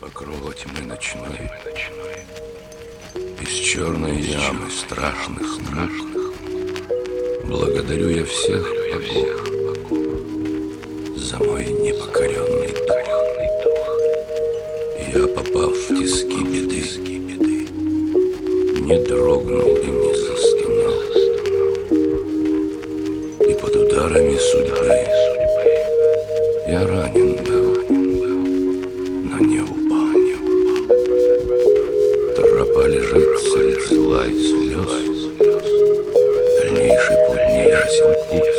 покрова тьмы ночной, Из черной ямы страшных страшных Благодарю я всех богов За мой непокоренный дух. Я, попав в тиски беды, Не дрогнул и не застонал. И под ударами судьбы Я ранен зла и слез. Дальнейший путь не ясен путь.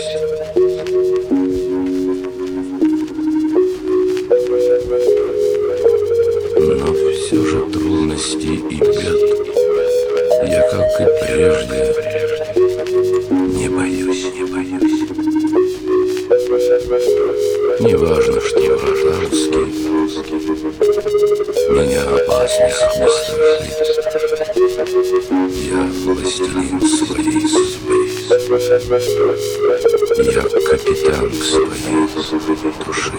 Но все же трудностей и бед Я, как и прежде, не боюсь, не боюсь. Не важно, что врата узкие, Меня опасность не страшит. Я властелин своей судьбы. Я капитан своей души.